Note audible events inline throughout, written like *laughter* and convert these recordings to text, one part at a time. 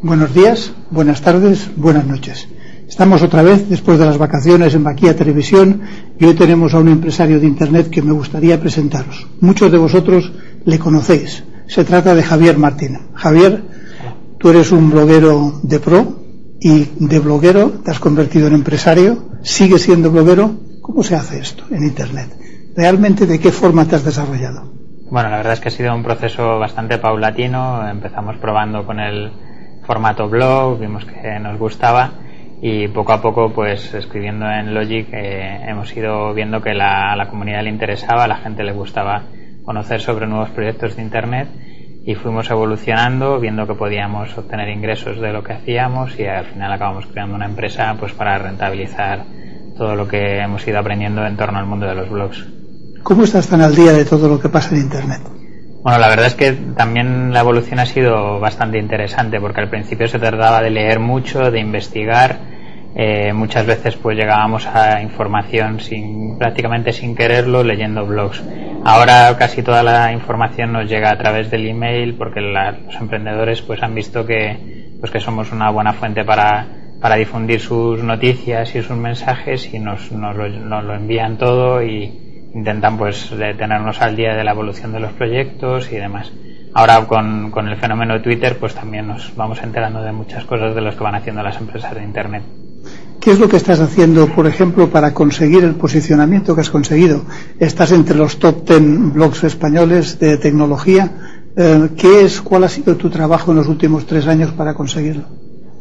Buenos días, buenas tardes, buenas noches. Estamos otra vez después de las vacaciones en Baquía Televisión y hoy tenemos a un empresario de Internet que me gustaría presentaros. Muchos de vosotros le conocéis. Se trata de Javier Martín. Javier, tú eres un bloguero de pro y de bloguero te has convertido en empresario. ¿Sigues siendo bloguero? ¿Cómo se hace esto en Internet? ¿Realmente de qué forma te has desarrollado? Bueno, la verdad es que ha sido un proceso bastante paulatino. Empezamos probando con el formato blog, vimos que nos gustaba y poco a poco, pues escribiendo en Logic, eh, hemos ido viendo que la, a la comunidad le interesaba, a la gente le gustaba conocer sobre nuevos proyectos de Internet y fuimos evolucionando, viendo que podíamos obtener ingresos de lo que hacíamos y al final acabamos creando una empresa pues para rentabilizar todo lo que hemos ido aprendiendo en torno al mundo de los blogs. ¿Cómo estás tan al día de todo lo que pasa en Internet? Bueno, la verdad es que también la evolución ha sido bastante interesante porque al principio se trataba de leer mucho, de investigar. Eh, muchas veces pues llegábamos a información sin prácticamente sin quererlo leyendo blogs. Ahora casi toda la información nos llega a través del email porque los emprendedores pues han visto que pues que somos una buena fuente para, para difundir sus noticias y sus mensajes y nos, nos, lo, nos lo envían todo y, intentan pues tenernos al día de la evolución de los proyectos y demás. Ahora con, con, el fenómeno de Twitter pues también nos vamos enterando de muchas cosas de las que van haciendo las empresas de Internet. ¿Qué es lo que estás haciendo, por ejemplo, para conseguir el posicionamiento que has conseguido? Estás entre los top 10 blogs españoles de tecnología. Eh, ¿Qué es, cuál ha sido tu trabajo en los últimos tres años para conseguirlo?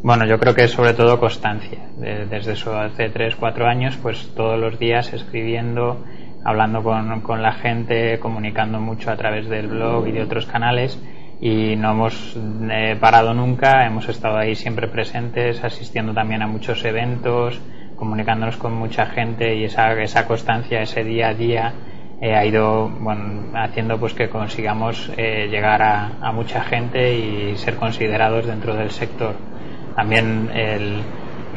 Bueno, yo creo que es sobre todo constancia. Desde eso hace tres, cuatro años, pues todos los días escribiendo, hablando con, con, la gente, comunicando mucho a través del blog y de otros canales y no hemos eh, parado nunca, hemos estado ahí siempre presentes, asistiendo también a muchos eventos, comunicándonos con mucha gente y esa, esa constancia, ese día a día eh, ha ido bueno, haciendo pues que consigamos eh, llegar a, a mucha gente y ser considerados dentro del sector. También el,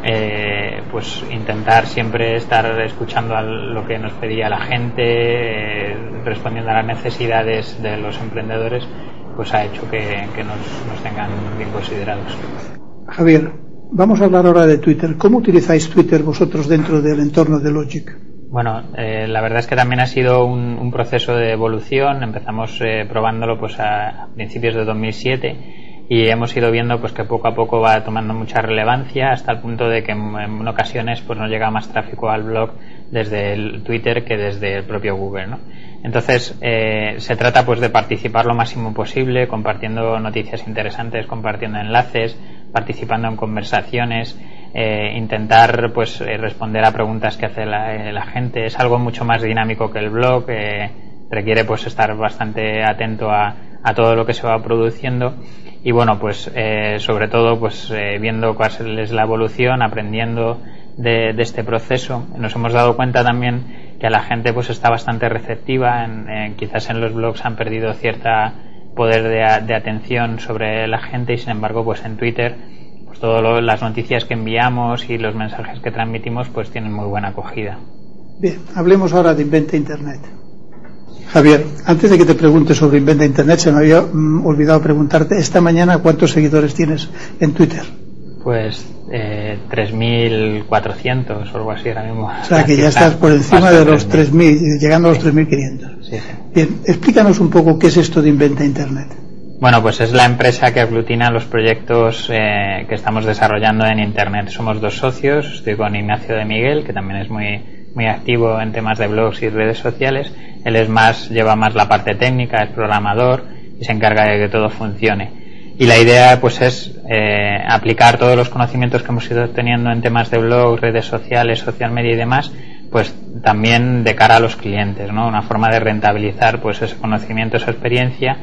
eh, pues intentar siempre estar escuchando a lo que nos pedía la gente, eh, respondiendo a las necesidades de los emprendedores, pues ha hecho que, que nos, nos, tengan bien considerados. Javier, vamos a hablar ahora de Twitter. ¿Cómo utilizáis Twitter vosotros dentro del entorno de Logic? Bueno, eh, la verdad es que también ha sido un, un proceso de evolución. Empezamos eh, probándolo pues a, a principios de 2007 y hemos ido viendo pues que poco a poco va tomando mucha relevancia hasta el punto de que en, ocasiones pues nos llega más tráfico al blog desde el Twitter que desde el propio Google ¿no? entonces eh, se trata pues de participar lo máximo posible compartiendo noticias interesantes compartiendo enlaces participando en conversaciones eh, intentar pues eh, responder a preguntas que hace la, eh, la, gente es algo mucho más dinámico que el blog eh, requiere pues estar bastante atento a, a todo lo que se va produciendo. Y bueno pues eh, sobre todo pues eh, viendo cuál es la evolución aprendiendo de, este proceso. Nos hemos dado cuenta también que la gente pues está bastante receptiva. En, quizás en los blogs han perdido cierta poder de, de, atención sobre la gente. Y sin embargo pues en Twitter pues todas las noticias que enviamos y los mensajes que transmitimos pues tienen muy buena acogida. Bien hablemos ahora de Inventa Internet Javier, antes de que te pregunte sobre Inventa Internet, se me había mm, olvidado preguntarte esta mañana cuántos seguidores tienes en Twitter. Pues eh, 3.400 o algo así ahora mismo. O sea que ya *laughs* estás por encima de los 3.000, llegando a los 3.500. Sí, sí. Bien, explícanos un poco qué es esto de Inventa Internet. Bueno, pues es la empresa que aglutina los proyectos eh, que estamos desarrollando en Internet. Somos dos socios, estoy con Ignacio de Miguel, que también es muy, muy activo en temas de blogs y redes sociales, él es más, lleva más la parte técnica, es programador y se encarga de que todo funcione. Y la idea pues es eh, aplicar todos los conocimientos que hemos ido teniendo en temas de blog, redes sociales, social media y demás, pues también de cara a los clientes, ¿no? Una forma de rentabilizar pues ese conocimiento, esa experiencia,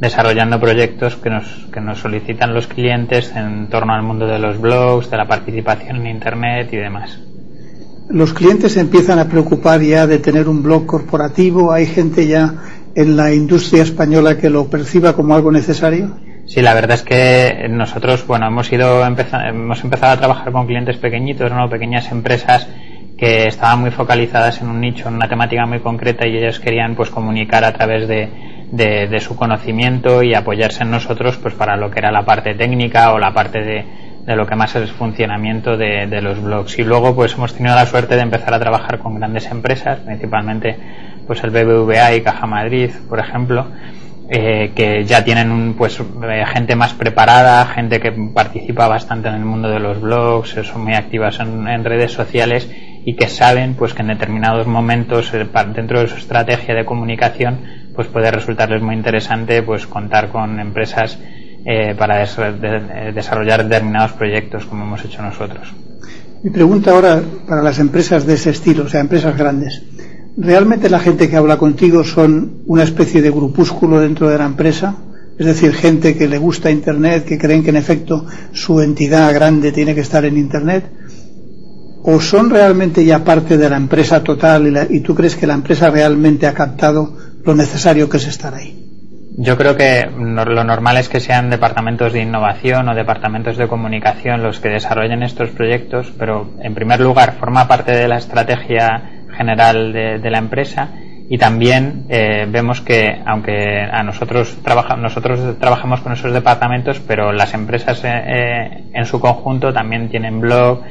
desarrollando proyectos que nos, que nos solicitan los clientes en torno al mundo de los blogs, de la participación en internet y demás los clientes empiezan a preocupar ya de tener un blog corporativo, hay gente ya en la industria española que lo perciba como algo necesario. Sí, la verdad es que nosotros, bueno, hemos ido hemos empezado a trabajar con clientes pequeñitos, ¿no? pequeñas empresas que estaban muy focalizadas en un nicho, en una temática muy concreta y ellos querían pues comunicar a través de, de, su conocimiento y apoyarse en nosotros pues para lo que era la parte técnica o la parte de, de lo que más es el funcionamiento de, de, los blogs. Y luego pues hemos tenido la suerte de empezar a trabajar con grandes empresas, principalmente pues el BBVA y Caja Madrid, por ejemplo, eh, que ya tienen pues eh, gente más preparada, gente que participa bastante en el mundo de los blogs, son muy activas en, en redes sociales y que saben pues que en determinados momentos eh, dentro de su estrategia de comunicación pues puede resultarles muy interesante pues contar con empresas eh, para de, desarrollar determinados proyectos como hemos hecho nosotros. Mi pregunta ahora para las empresas de ese estilo, o sea, empresas grandes. ¿Realmente la gente que habla contigo son una especie de grupúsculo dentro de la empresa? Es decir, gente que le gusta Internet, que creen que en efecto su entidad grande tiene que estar en Internet. ¿O son realmente ya parte de la empresa total y, la, y tú crees que la empresa realmente ha captado lo necesario que es estar ahí? Yo creo que lo normal es que sean departamentos de innovación o departamentos de comunicación los que desarrollen estos proyectos, pero en primer lugar forma parte de la estrategia general de, la empresa y también eh, vemos que aunque a nosotros trabaja, nosotros trabajamos con esos departamentos pero las empresas eh, eh, en su conjunto también tienen blog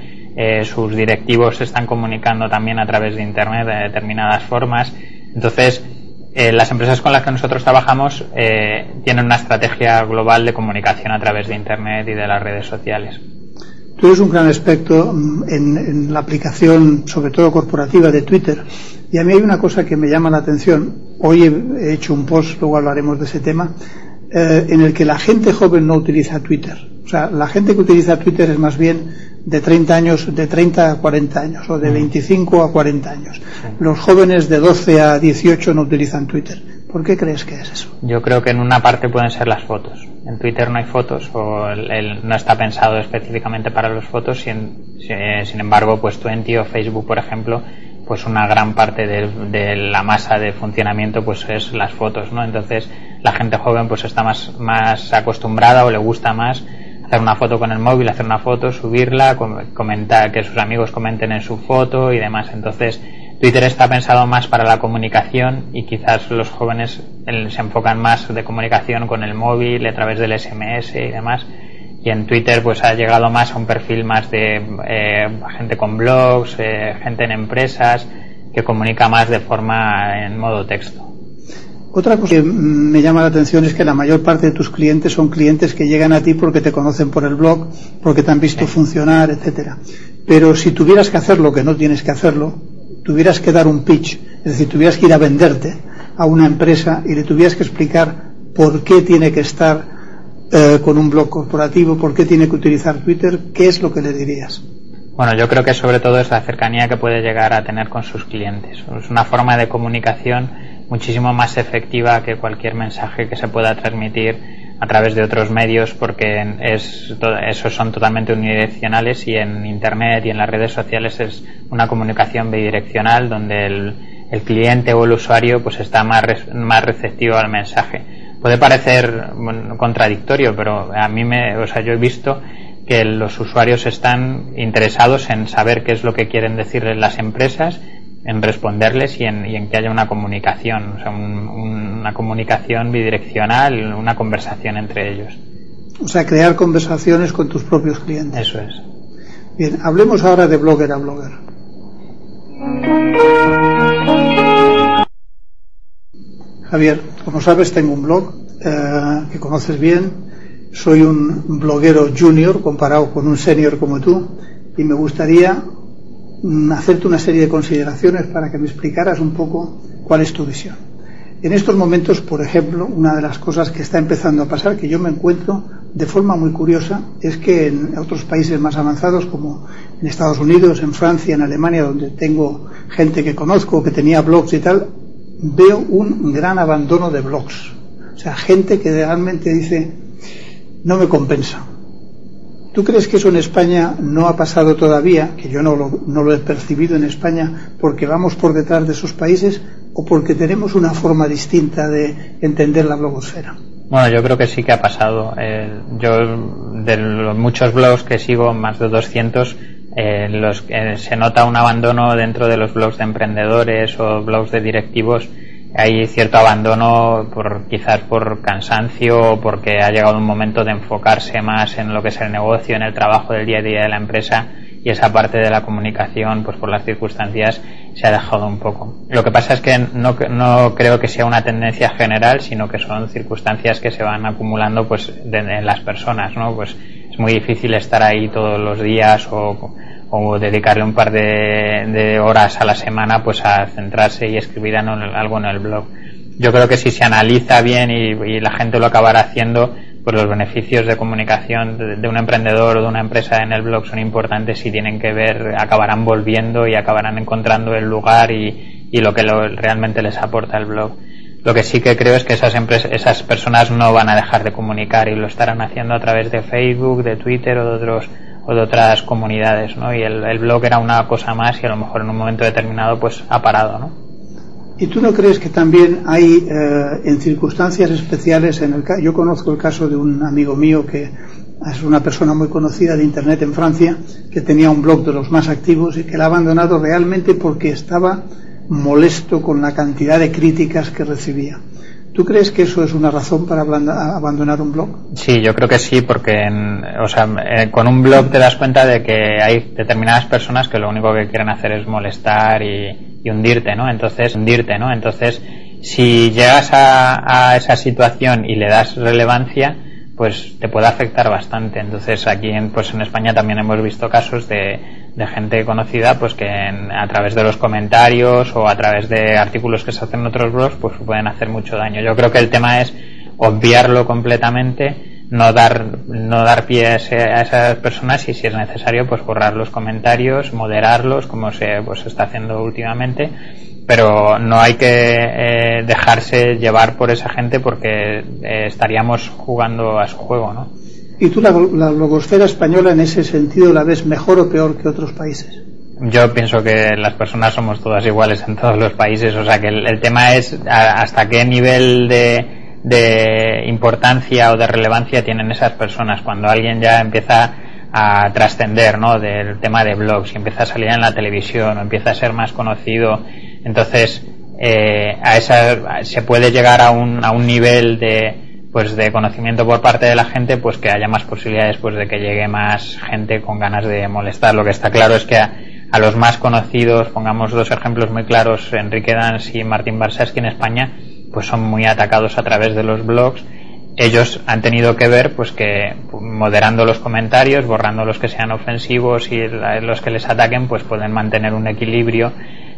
eh, sus directivos se están comunicando también a través de internet de determinadas formas. Entonces eh, las empresas con las que nosotros trabajamos tienen una estrategia global de comunicación a través de internet y de las redes sociales Tú eres un gran experto mm, en, en, la aplicación, sobre todo corporativa, de Twitter. Y a mí hay una cosa que me llama la atención. Hoy he hecho un post, luego hablaremos de ese tema, eh, en el que la gente joven no utiliza Twitter. O sea, la gente que utiliza Twitter es más bien de 30 años, de 30 a 40 años, o de 25 a 40 años. Los jóvenes de 12 a 18 no utilizan Twitter. ¿Por qué crees que es eso? Yo creo que en una parte pueden ser las fotos. En Twitter no hay fotos o el, el, no está pensado específicamente para las fotos. Sin, sin embargo, pues Twenty o Facebook, por ejemplo, pues una gran parte de, de, la masa de funcionamiento pues es las fotos, ¿no? Entonces la gente joven pues está más, más acostumbrada o le gusta más hacer una foto con el móvil, hacer una foto, subirla, comentar, que sus amigos comenten en su foto y demás. Entonces Twitter está pensado más para la comunicación y quizás los jóvenes se enfocan más de comunicación con el móvil a través del SMS y demás. Y en Twitter pues ha llegado más a un perfil más de eh, gente con blogs, eh, gente en empresas que comunica más de forma en modo texto. Otra cosa que me llama la atención es que la mayor parte de tus clientes son clientes que llegan a ti porque te conocen por el blog, porque te han visto funcionar, etcétera. Pero si tuvieras que hacerlo, que no tienes que hacerlo, tuvieras que dar un pitch, es decir, tuvieras que ir a venderte a una empresa y le tuvieras que explicar por qué tiene que estar eh, con un blog corporativo, por qué tiene que utilizar Twitter, ¿qué es lo que le dirías? Bueno, yo creo que sobre todo es la cercanía que puede llegar a tener con sus clientes. Es una forma de comunicación muchísimo más efectiva que cualquier mensaje que se pueda transmitir a través de otros medios porque es, esos son totalmente unidireccionales y en Internet y en las redes sociales es una comunicación bidireccional donde el, el cliente o el usuario pues está más, más receptivo al mensaje. Puede parecer bueno, contradictorio, pero a mí me, o sea, yo he visto que los usuarios están interesados en saber qué es lo que quieren decirles las empresas en responderles y en, y en, que haya una comunicación, o sea, un, una comunicación bidireccional, una conversación entre ellos. O sea, crear conversaciones con tus propios clientes. Eso es. Bien, hablemos ahora de blogger a blogger. Javier, como sabes, tengo un blog eh, que conoces bien. Soy un bloguero junior comparado con un senior como tú y me gustaría hacerte una serie de consideraciones para que me explicaras un poco cuál es tu visión. En estos momentos, por ejemplo, una de las cosas que está empezando a pasar, que yo me encuentro de forma muy curiosa, es que en otros países más avanzados, como en Estados Unidos, en Francia, en Alemania, donde tengo gente que conozco, que tenía blogs y tal, veo un gran abandono de blogs. O sea, gente que realmente dice, no me compensa. ¿Tú crees que eso en España no ha pasado todavía, que yo no lo, he percibido en España, porque vamos por detrás de esos países o porque tenemos una forma distinta de entender la blogosfera? Bueno, yo creo que sí que ha pasado. Eh, yo, de los muchos blogs que sigo, más de 200, eh, los, eh, se nota un abandono dentro de los blogs de emprendedores o blogs de directivos hay cierto abandono por quizás por cansancio o porque ha llegado un momento de enfocarse más en lo que es el negocio, en el trabajo del día a día de la empresa y esa parte de la comunicación, pues por las circunstancias, se ha dejado un poco. Lo que pasa es que no, no creo que sea una tendencia general, sino que son circunstancias que se van acumulando pues en las personas, ¿no? Pues es muy difícil estar ahí todos los días o, o dedicarle un par de, horas a la semana pues a centrarse y escribir algo en el blog. Yo creo que si se analiza bien y, y la gente lo acabará haciendo, pues los beneficios de comunicación de, un emprendedor o de una empresa en el blog son importantes y tienen que ver, acabarán volviendo y acabarán encontrando el lugar y, y lo que lo, realmente les aporta el blog. Lo que sí que creo es que esas, empresas, esas personas no van a dejar de comunicar y lo estarán haciendo a través de Facebook, de Twitter o de otros o de otras comunidades, ¿no? Y el, el blog era una cosa más y a lo mejor en un momento determinado pues ha parado, ¿no? ¿Y tú no crees que también hay eh, en circunstancias especiales, en el yo conozco el caso de un amigo mío que es una persona muy conocida de Internet en Francia, que tenía un blog de los más activos y que la ha abandonado realmente porque estaba molesto con la cantidad de críticas que recibía. ¿Tú crees que eso es una razón para abandonar un blog? Sí, yo creo que sí, porque en, o sea, eh, con un blog te das cuenta de que hay determinadas personas que lo único que quieren hacer es molestar y, hundirte, ¿no? Entonces, hundirte, ¿no? Entonces, si llegas a, a esa situación y le das relevancia, pues te puede afectar bastante. Entonces aquí en, pues en España también hemos visto casos de, de gente conocida pues que a través de los comentarios o a través de artículos que se hacen en otros blogs pues pueden hacer mucho daño. Yo creo que el tema es obviarlo completamente, no dar, no dar pie a, esas personas y si es necesario pues borrar los comentarios, moderarlos como se pues está haciendo últimamente pero no hay que eh, dejarse llevar por esa gente porque eh, estaríamos jugando a su juego, ¿no? ¿Y tú la, la española en ese sentido la ves mejor o peor que otros países? Yo pienso que las personas somos todas iguales en todos los países, o sea que el, tema es hasta qué nivel de, de importancia o de relevancia tienen esas personas. Cuando alguien ya empieza a trascender ¿no? del tema de blogs y empieza a salir en la televisión o empieza a ser más conocido entonces, eh, a esa, se puede llegar a un, a un nivel de, pues de conocimiento por parte de la gente, pues que haya más posibilidades pues de que llegue más gente con ganas de molestar. Lo que está claro es que a, los más conocidos, pongamos dos ejemplos muy claros, Enrique Dans y Martín Barsaski en España, pues son muy atacados a través de los blogs. Ellos han tenido que ver, pues que moderando los comentarios, borrando los que sean ofensivos y los que les ataquen, pues pueden mantener un equilibrio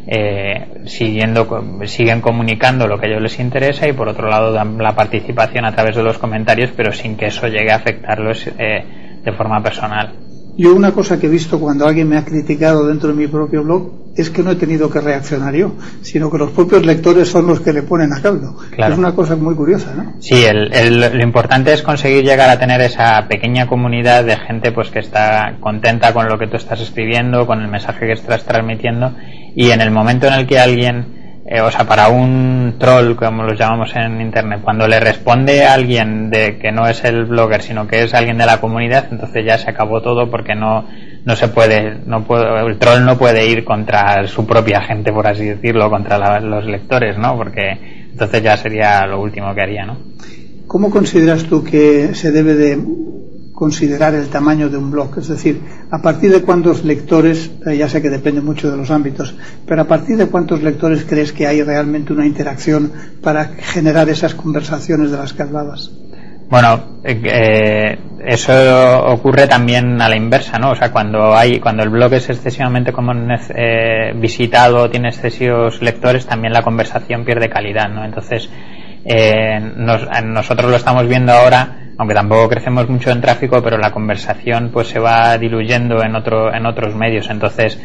eh, siguiendo, siguen comunicando lo que a ellos les interesa y por otro lado dan la participación a través de los comentarios, pero sin que eso llegue a afectarlos eh, de forma personal. Yo una cosa que he visto cuando alguien me ha criticado dentro de mi propio blog es que no he tenido que reaccionar yo, sino que los propios lectores son los que le ponen a caldo. Claro. Es una cosa muy curiosa, ¿no? Sí, el, el, lo importante es conseguir llegar a tener esa pequeña comunidad de gente pues que está contenta con lo que tú estás escribiendo, con el mensaje que estás transmitiendo y en el momento en el que alguien, eh, o sea, para un troll, como los llamamos en internet, cuando le responde a alguien de que no es el blogger, sino que es alguien de la comunidad, entonces ya se acabó todo porque no, no se puede, no puede, el troll no puede ir contra su propia gente, por así decirlo, contra los lectores, ¿no? Porque entonces ya sería lo último que haría, ¿no? ¿Cómo consideras tú que se debe de considerar el tamaño de un blog, es decir, a partir de cuántos lectores, eh, ya sé que depende mucho de los ámbitos, pero a partir de cuántos lectores crees que hay realmente una interacción para generar esas conversaciones de las que. Bueno, eh, eso ocurre también a la inversa, ¿no? O sea, cuando hay, cuando el blog es excesivamente como eh, visitado, tiene excesivos lectores, también la conversación pierde calidad, ¿no? Entonces, eh, nos, nosotros lo estamos viendo ahora aunque tampoco crecemos mucho en tráfico, pero la conversación pues se va diluyendo en otro, en otros medios. Entonces,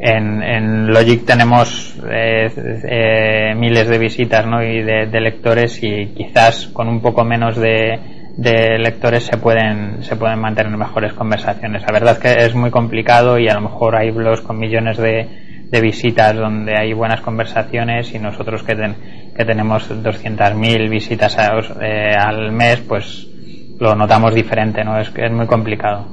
en, en Logic tenemos eh, eh, miles de visitas ¿no? y de, lectores y quizás con un poco menos de, de, lectores se pueden, se pueden mantener mejores conversaciones. La verdad es que es muy complicado y a lo mejor hay blogs con millones de, de visitas donde hay buenas conversaciones y nosotros que, ten, que tenemos 200.000 visitas a, eh, al mes, pues lo notamos diferente, ¿no? Es que es muy complicado.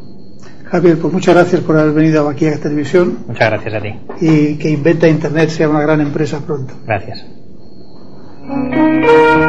Javier, pues muchas gracias por haber venido aquí a Televisión. Muchas gracias a ti. Y que Inventa Internet sea una gran empresa pronto. Gracias. Thank you.